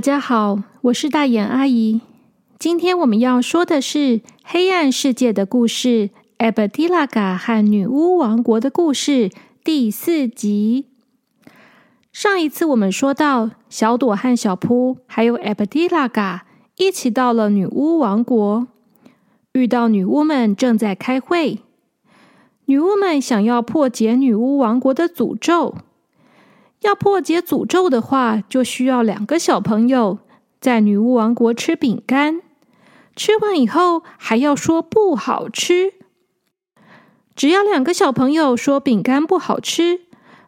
大家好，我是大眼阿姨。今天我们要说的是《黑暗世界的故事》——艾蒂拉嘎和女巫王国的故事第四集。上一次我们说到，小朵和小扑还有艾蒂拉嘎一起到了女巫王国，遇到女巫们正在开会。女巫们想要破解女巫王国的诅咒。要破解诅咒的话，就需要两个小朋友在女巫王国吃饼干，吃完以后还要说不好吃。只要两个小朋友说饼干不好吃，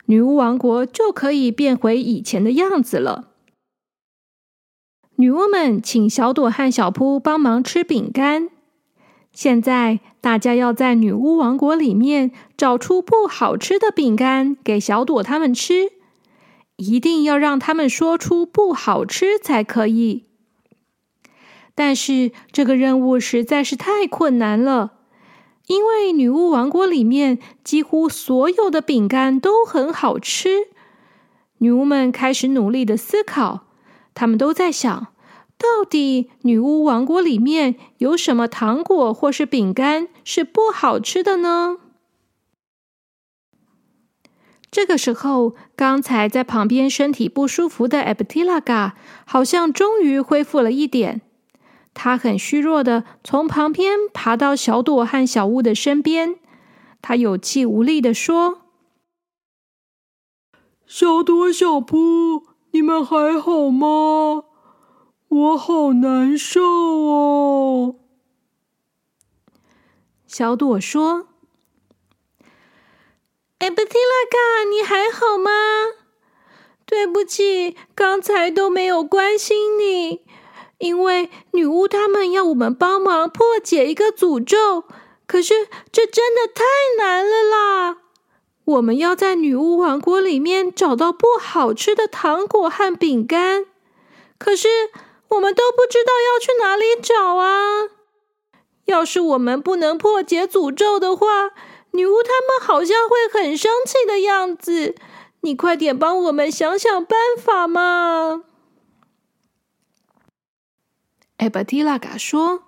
女巫王国就可以变回以前的样子了。女巫们请小朵和小扑帮忙吃饼干。现在大家要在女巫王国里面找出不好吃的饼干给小朵他们吃。一定要让他们说出不好吃才可以。但是这个任务实在是太困难了，因为女巫王国里面几乎所有的饼干都很好吃。女巫们开始努力的思考，他们都在想，到底女巫王国里面有什么糖果或是饼干是不好吃的呢？这个时候，刚才在旁边身体不舒服的艾布蒂拉嘎好像终于恢复了一点。他很虚弱的从旁边爬到小朵和小屋的身边，他有气无力的说：“小朵、小扑，你们还好吗？我好难受哦。”小朵说。艾布蒂拉卡，你还好吗？对不起，刚才都没有关心你，因为女巫他们要我们帮忙破解一个诅咒，可是这真的太难了啦！我们要在女巫王国里面找到不好吃的糖果和饼干，可是我们都不知道要去哪里找啊！要是我们不能破解诅咒的话，女巫他们好像会很生气的样子，你快点帮我们想想办法嘛！艾巴蒂拉嘎说：“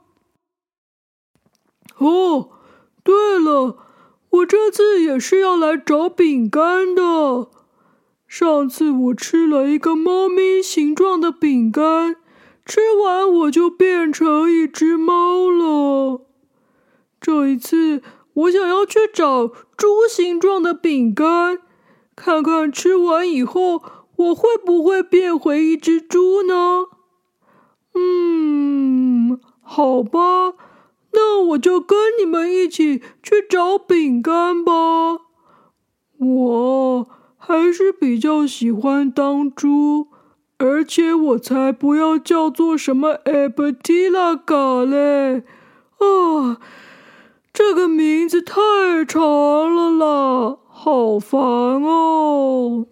哦，对了，我这次也是要来找饼干的。上次我吃了一个猫咪形状的饼干，吃完我就变成一只猫了。这一次。”我想要去找猪形状的饼干，看看吃完以后我会不会变回一只猪呢？嗯，好吧，那我就跟你们一起去找饼干吧。我还是比较喜欢当猪，而且我才不要叫做什么艾布蒂拉嘎嘞啊！这个名字太长了啦，好烦哦！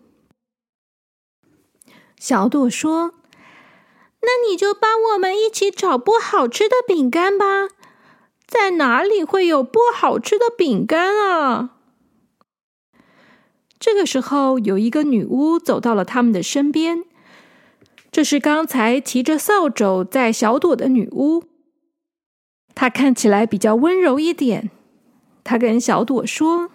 小朵说：“那你就帮我们一起找不好吃的饼干吧，在哪里会有不好吃的饼干啊？”这个时候，有一个女巫走到了他们的身边，这是刚才提着扫帚在小朵的女巫。他看起来比较温柔一点。他跟小朵说：“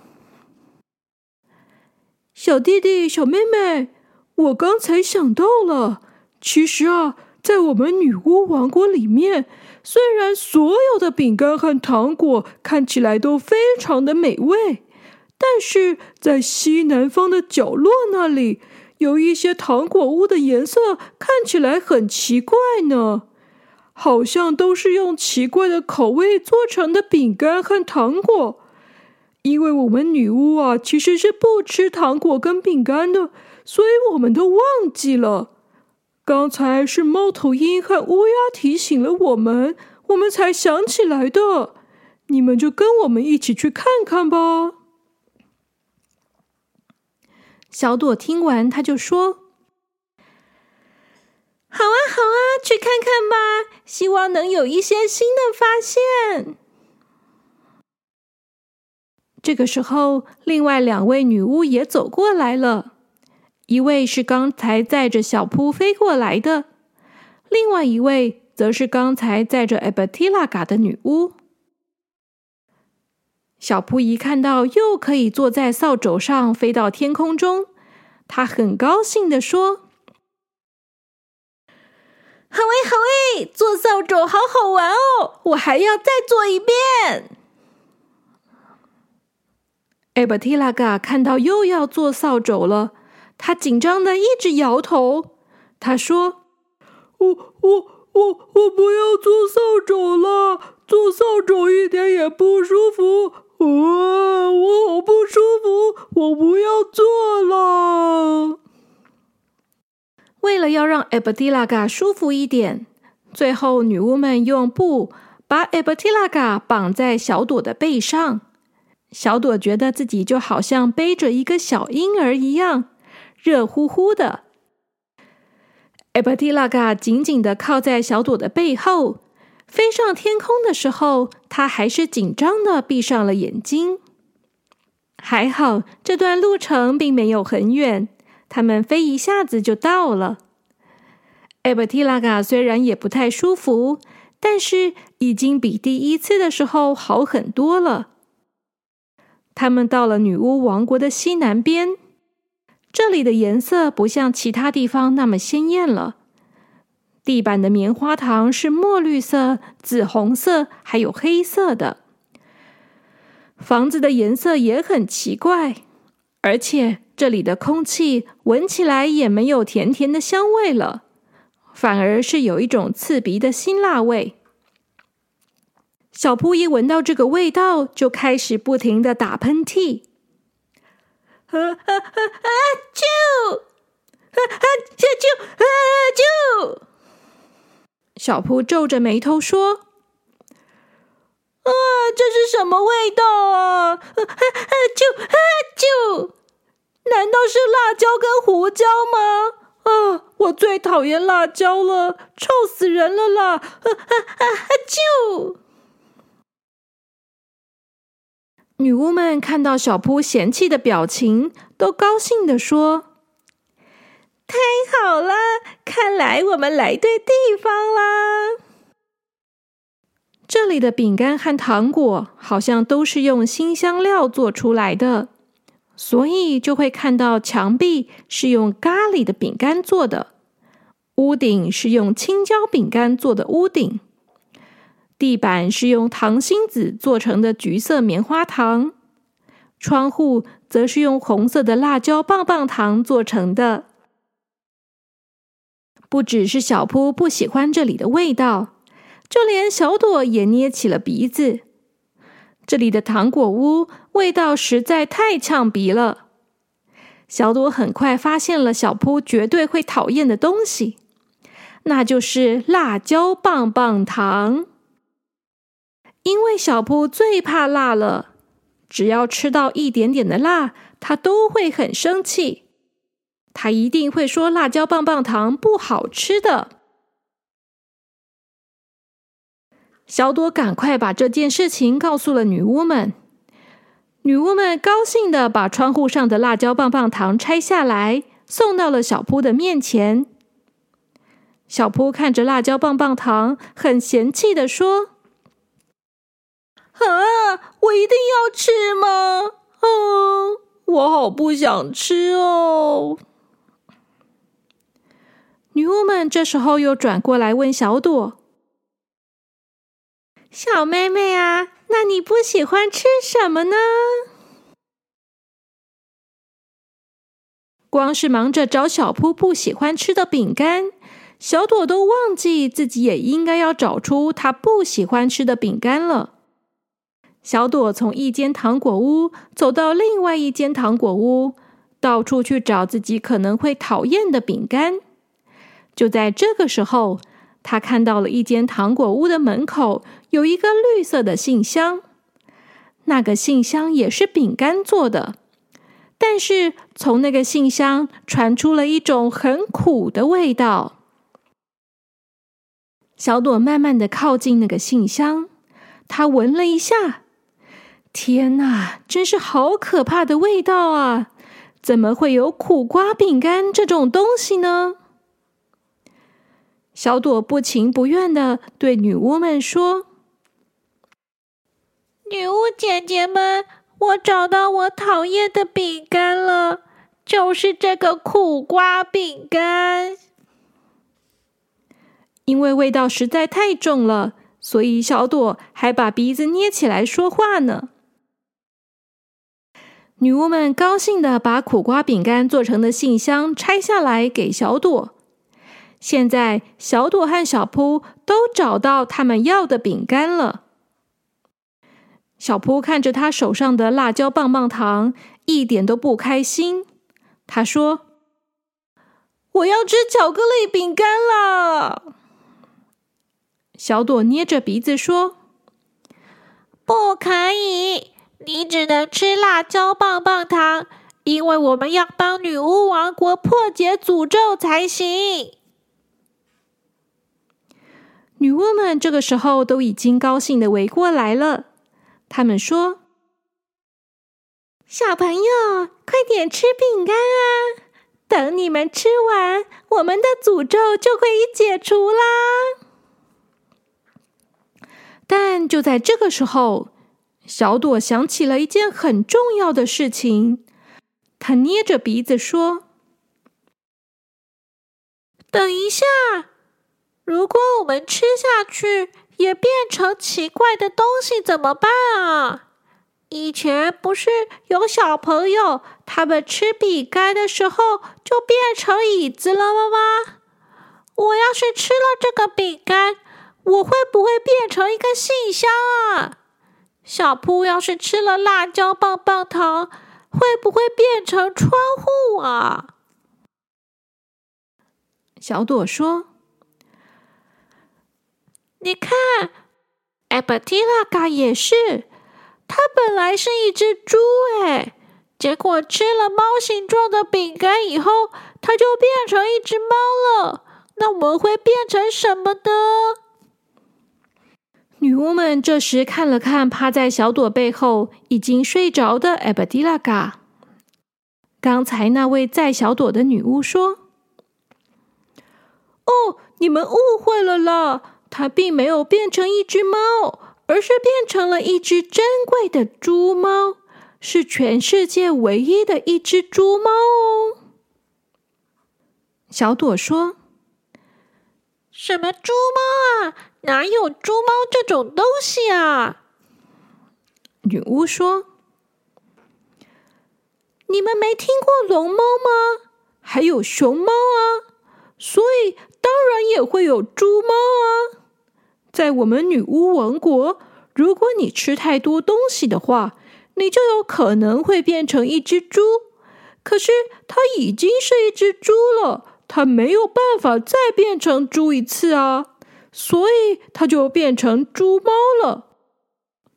小弟弟、小妹妹，我刚才想到了，其实啊，在我们女巫王国里面，虽然所有的饼干和糖果看起来都非常的美味，但是在西南方的角落那里，有一些糖果屋的颜色看起来很奇怪呢。”好像都是用奇怪的口味做成的饼干和糖果，因为我们女巫啊其实是不吃糖果跟饼干的，所以我们都忘记了。刚才是猫头鹰和乌鸦提醒了我们，我们才想起来的。你们就跟我们一起去看看吧。小朵听完，他就说。好啊，好啊，去看看吧！希望能有一些新的发现。这个时候，另外两位女巫也走过来了。一位是刚才载着小扑飞过来的，另外一位则是刚才载着艾伯提拉嘎的女巫。小扑一看到又可以坐在扫帚上飞到天空中，他很高兴的说：“好诶，好诶，做扫帚好好玩哦！我还要再做一遍。”艾伯提拉嘎看到又要做扫帚了，他紧张的一直摇头。他说：“我我我我不要做扫帚了，做扫帚一点也不舒服。”啊！我好不舒服，我不要做了。为了要让艾伯蒂拉嘎舒服一点，最后女巫们用布把艾伯蒂拉嘎绑在小朵的背上。小朵觉得自己就好像背着一个小婴儿一样，热乎乎的。艾伯蒂拉嘎紧紧的靠在小朵的背后。飞上天空的时候，他还是紧张的闭上了眼睛。还好，这段路程并没有很远，他们飞一下子就到了。艾伯提拉嘎虽然也不太舒服，但是已经比第一次的时候好很多了。他们到了女巫王国的西南边，这里的颜色不像其他地方那么鲜艳了。地板的棉花糖是墨绿色、紫红色，还有黑色的。房子的颜色也很奇怪，而且这里的空气闻起来也没有甜甜的香味了，反而是有一种刺鼻的辛辣味。小扑一闻到这个味道，就开始不停的打喷嚏。啊啊啊啊！啾！啊啊！啾！啊啾！小扑皱着眉头说：“啊，这是什么味道啊？啊啊！就啊就，难道是辣椒跟胡椒吗？啊，我最讨厌辣椒了，臭死人了啦！啊啊啊！就，女巫们看到小扑嫌弃的表情，都高兴的说。”太好了！看来我们来对地方啦。这里的饼干和糖果好像都是用新香料做出来的，所以就会看到墙壁是用咖喱的饼干做的，屋顶是用青椒饼干做的屋顶，地板是用糖心子做成的橘色棉花糖，窗户则是用红色的辣椒棒棒糖做成的。不只是小扑不喜欢这里的味道，就连小朵也捏起了鼻子。这里的糖果屋味道实在太呛鼻了。小朵很快发现了小扑绝对会讨厌的东西，那就是辣椒棒棒糖。因为小扑最怕辣了，只要吃到一点点的辣，他都会很生气。他一定会说辣椒棒棒糖不好吃的。小朵赶快把这件事情告诉了女巫们。女巫们高兴的把窗户上的辣椒棒棒糖拆下来，送到了小扑的面前。小扑看着辣椒棒棒糖，很嫌弃的说：“啊，我一定要吃吗？哦，我好不想吃哦。”女巫们这时候又转过来问小朵：“小妹妹啊，那你不喜欢吃什么呢？”光是忙着找小扑不喜欢吃的饼干，小朵都忘记自己也应该要找出他不喜欢吃的饼干了。小朵从一间糖果屋走到另外一间糖果屋，到处去找自己可能会讨厌的饼干。就在这个时候，他看到了一间糖果屋的门口有一个绿色的信箱，那个信箱也是饼干做的，但是从那个信箱传出了一种很苦的味道。小朵慢慢的靠近那个信箱，她闻了一下，天哪，真是好可怕的味道啊！怎么会有苦瓜饼干这种东西呢？小朵不情不愿的对女巫们说：“女巫姐姐们，我找到我讨厌的饼干了，就是这个苦瓜饼干。因为味道实在太重了，所以小朵还把鼻子捏起来说话呢。”女巫们高兴的把苦瓜饼干做成的信箱拆下来给小朵。现在，小朵和小扑都找到他们要的饼干了。小扑看着他手上的辣椒棒棒糖，一点都不开心。他说：“我要吃巧克力饼干了。”小朵捏着鼻子说：“不可以，你只能吃辣椒棒棒糖，因为我们要帮女巫王国破解诅咒才行。”女巫们这个时候都已经高兴的围过来了。他们说：“小朋友，快点吃饼干啊！等你们吃完，我们的诅咒就可以解除啦。”但就在这个时候，小朵想起了一件很重要的事情。他捏着鼻子说：“等一下。”如果我们吃下去也变成奇怪的东西怎么办啊？以前不是有小朋友他们吃饼干的时候就变成椅子了吗？我要是吃了这个饼干，我会不会变成一个信箱啊？小布要是吃了辣椒棒棒糖，会不会变成窗户啊？小朵说。你看，艾伯蒂拉嘎也是，它本来是一只猪哎，结果吃了猫形状的饼干以后，它就变成一只猫了。那我们会变成什么呢？女巫们这时看了看趴在小朵背后已经睡着的艾伯蒂拉嘎，刚才那位在小朵的女巫说：“哦，你们误会了啦。”它并没有变成一只猫，而是变成了一只珍贵的猪猫，是全世界唯一的一只猪猫哦。小朵说：“什么猪猫啊？哪有猪猫这种东西啊？”女巫说：“你们没听过龙猫吗？还有熊猫啊，所以当然也会有猪猫啊。”在我们女巫王国，如果你吃太多东西的话，你就有可能会变成一只猪。可是它已经是一只猪了，它没有办法再变成猪一次啊，所以它就变成猪猫了。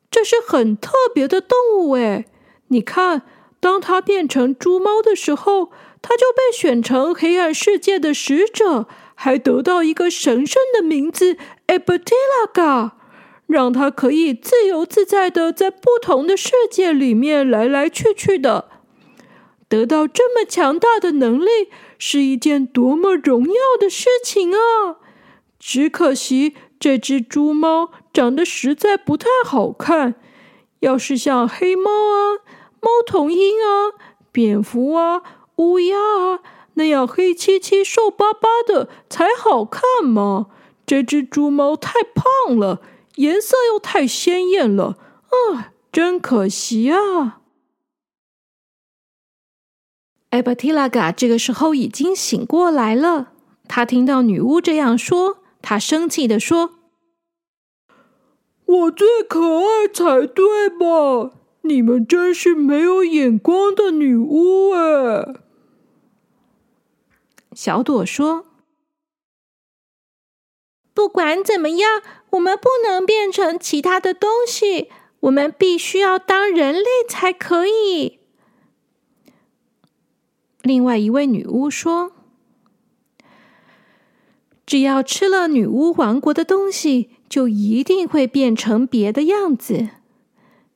这是很特别的动物诶，你看，当它变成猪猫的时候，它就被选成黑暗世界的使者。还得到一个神圣的名字 e b t i l a g a 让他可以自由自在的在不同的世界里面来来去去的。得到这么强大的能力是一件多么荣耀的事情啊！只可惜这只猪猫长得实在不太好看。要是像黑猫啊、猫头鹰啊、蝙蝠啊、乌鸦啊。那样黑漆漆、瘦巴巴的才好看嘛！这只猪猫太胖了，颜色又太鲜艳了，啊，真可惜啊！艾巴提拉嘎这个时候已经醒过来了，他听到女巫这样说，他生气的说：“我最可爱才对吧？你们真是没有眼光的女巫哎！”小朵说：“不管怎么样，我们不能变成其他的东西，我们必须要当人类才可以。”另外一位女巫说：“只要吃了女巫王国的东西，就一定会变成别的样子。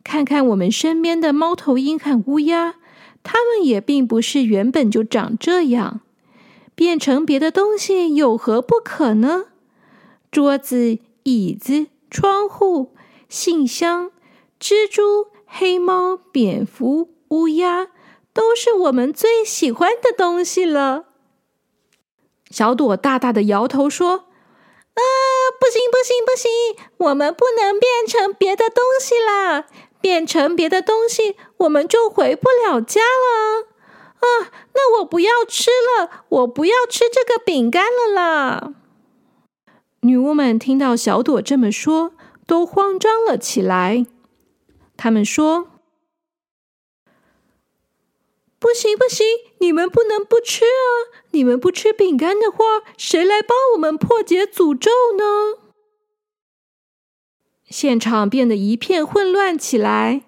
看看我们身边的猫头鹰和乌鸦，它们也并不是原本就长这样。”变成别的东西有何不可呢？桌子、椅子、窗户、信箱、蜘蛛、黑猫、蝙蝠、乌鸦，都是我们最喜欢的东西了。小朵大大的摇头说：“啊，不行，不行，不行！我们不能变成别的东西啦！变成别的东西，我们就回不了家了。啊，那我不要吃了，我不要吃这个饼干了啦！”女巫们听到小朵这么说，都慌张了起来。他们说：“不行，不行！你们不能不吃啊！”你们不吃饼干的话，谁来帮我们破解诅咒呢？现场变得一片混乱起来。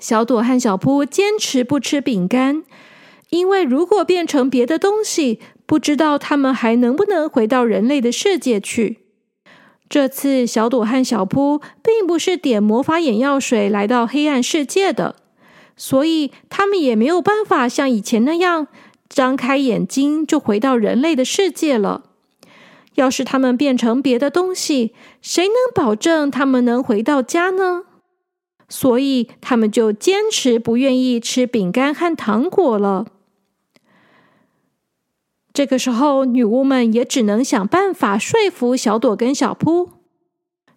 小朵和小扑坚持不吃饼干，因为如果变成别的东西，不知道他们还能不能回到人类的世界去。这次，小朵和小扑并不是点魔法眼药水来到黑暗世界的，所以他们也没有办法像以前那样。张开眼睛就回到人类的世界了。要是他们变成别的东西，谁能保证他们能回到家呢？所以他们就坚持不愿意吃饼干和糖果了。这个时候，女巫们也只能想办法说服小朵跟小扑。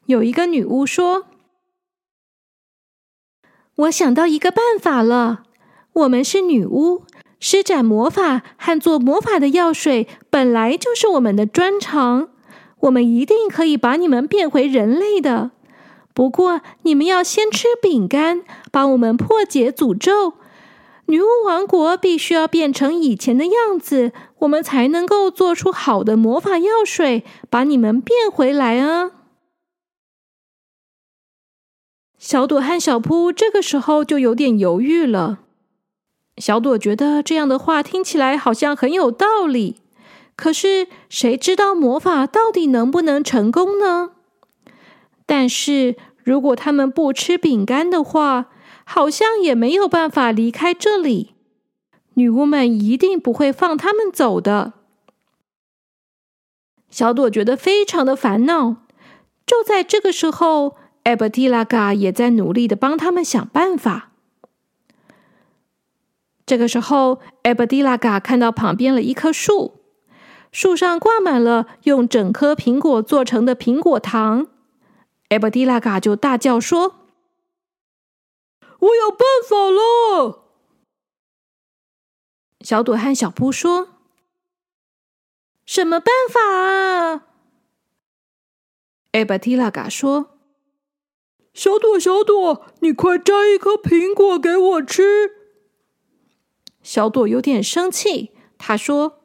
有一个女巫说：“我想到一个办法了，我们是女巫。”施展魔法和做魔法的药水本来就是我们的专长，我们一定可以把你们变回人类的。不过，你们要先吃饼干，帮我们破解诅咒。女巫王国必须要变成以前的样子，我们才能够做出好的魔法药水，把你们变回来啊！小朵和小扑这个时候就有点犹豫了。小朵觉得这样的话听起来好像很有道理，可是谁知道魔法到底能不能成功呢？但是如果他们不吃饼干的话，好像也没有办法离开这里。女巫们一定不会放他们走的。小朵觉得非常的烦恼。就在这个时候，艾伯蒂拉嘎也在努力的帮他们想办法。这个时候，艾伯蒂拉嘎看到旁边了一棵树，树上挂满了用整颗苹果做成的苹果糖。艾伯蒂拉嘎就大叫说：“我有办法了！”小朵和小扑说：“什么办法啊？”艾巴提拉嘎说：“小朵，小朵，你快摘一颗苹果给我吃。”小朵有点生气，他说：“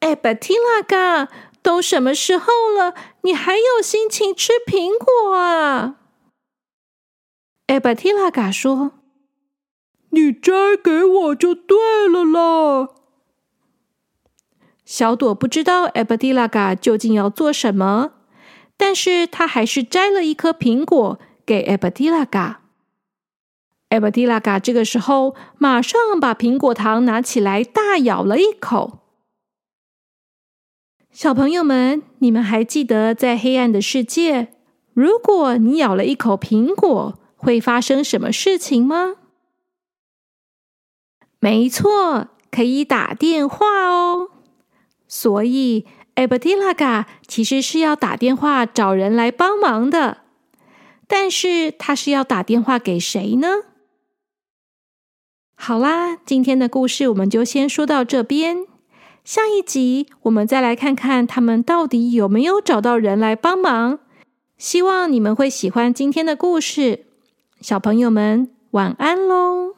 艾，巴提拉嘎，都什么时候了，你还有心情吃苹果啊？”艾，巴提拉嘎说：“你摘给我就对了啦。”小朵不知道艾巴蒂拉嘎究竟要做什么，但是他还是摘了一颗苹果给艾巴蒂拉嘎。艾伯蒂拉嘎这个时候马上把苹果糖拿起来，大咬了一口。小朋友们，你们还记得在黑暗的世界，如果你咬了一口苹果，会发生什么事情吗？没错，可以打电话哦。所以艾伯蒂拉嘎其实是要打电话找人来帮忙的，但是他是要打电话给谁呢？好啦，今天的故事我们就先说到这边。下一集我们再来看看他们到底有没有找到人来帮忙。希望你们会喜欢今天的故事，小朋友们晚安喽。